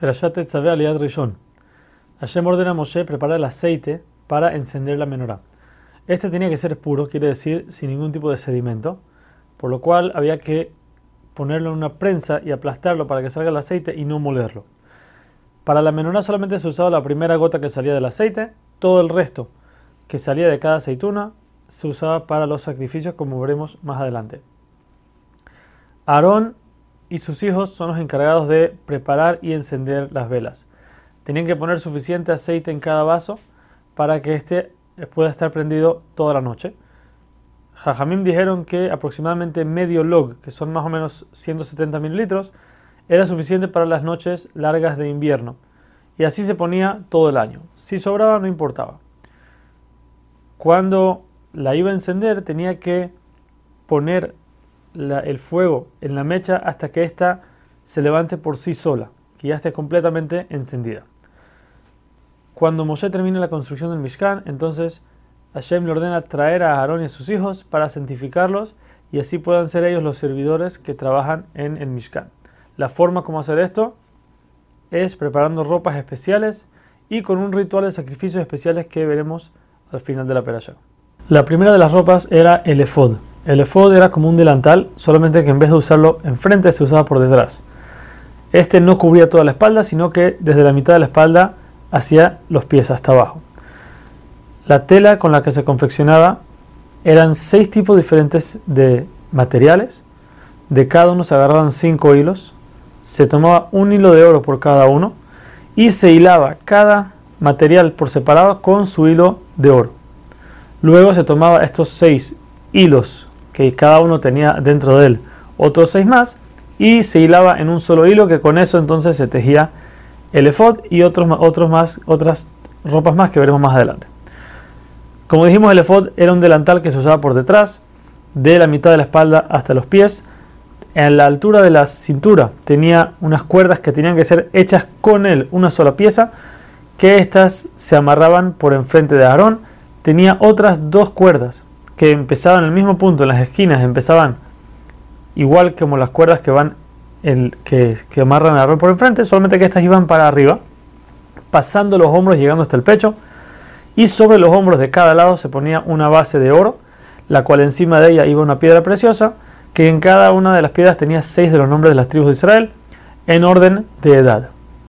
Perashat Tetzaveh Aliad Rishon. Hashem ordena a Moshe preparar el aceite para encender la menorá. Este tenía que ser puro, quiere decir sin ningún tipo de sedimento, por lo cual había que ponerlo en una prensa y aplastarlo para que salga el aceite y no molerlo. Para la menorá solamente se usaba la primera gota que salía del aceite, todo el resto que salía de cada aceituna se usaba para los sacrificios como veremos más adelante. Aarón y sus hijos son los encargados de preparar y encender las velas. Tenían que poner suficiente aceite en cada vaso para que éste pueda estar prendido toda la noche. Jajamim dijeron que aproximadamente medio log, que son más o menos 170 mililitros, era suficiente para las noches largas de invierno. Y así se ponía todo el año. Si sobraba no importaba. Cuando la iba a encender tenía que poner el fuego en la mecha hasta que ésta se levante por sí sola, que ya esté completamente encendida. Cuando Moshe termine la construcción del Mishkan, entonces Hashem le ordena traer a Aarón y a sus hijos para santificarlos y así puedan ser ellos los servidores que trabajan en el Mishkan. La forma como hacer esto es preparando ropas especiales y con un ritual de sacrificios especiales que veremos al final de la perashá. La primera de las ropas era el efod. El efod era como un delantal, solamente que en vez de usarlo enfrente se usaba por detrás. Este no cubría toda la espalda, sino que desde la mitad de la espalda hacia los pies hasta abajo. La tela con la que se confeccionaba eran seis tipos diferentes de materiales. De cada uno se agarraban cinco hilos. Se tomaba un hilo de oro por cada uno y se hilaba cada material por separado con su hilo de oro. Luego se tomaba estos seis hilos que cada uno tenía dentro de él otros seis más y se hilaba en un solo hilo que con eso entonces se tejía el efod y otros, otros más, otras ropas más que veremos más adelante. Como dijimos, el efod era un delantal que se usaba por detrás, de la mitad de la espalda hasta los pies. En la altura de la cintura tenía unas cuerdas que tenían que ser hechas con él, una sola pieza, que estas se amarraban por enfrente de Aarón. Tenía otras dos cuerdas que empezaban en el mismo punto, en las esquinas, empezaban igual como las cuerdas que van el, que, que amarran a Aarón por enfrente, solamente que estas iban para arriba, pasando los hombros, llegando hasta el pecho, y sobre los hombros de cada lado se ponía una base de oro, la cual encima de ella iba una piedra preciosa, que en cada una de las piedras tenía seis de los nombres de las tribus de Israel, en orden de edad.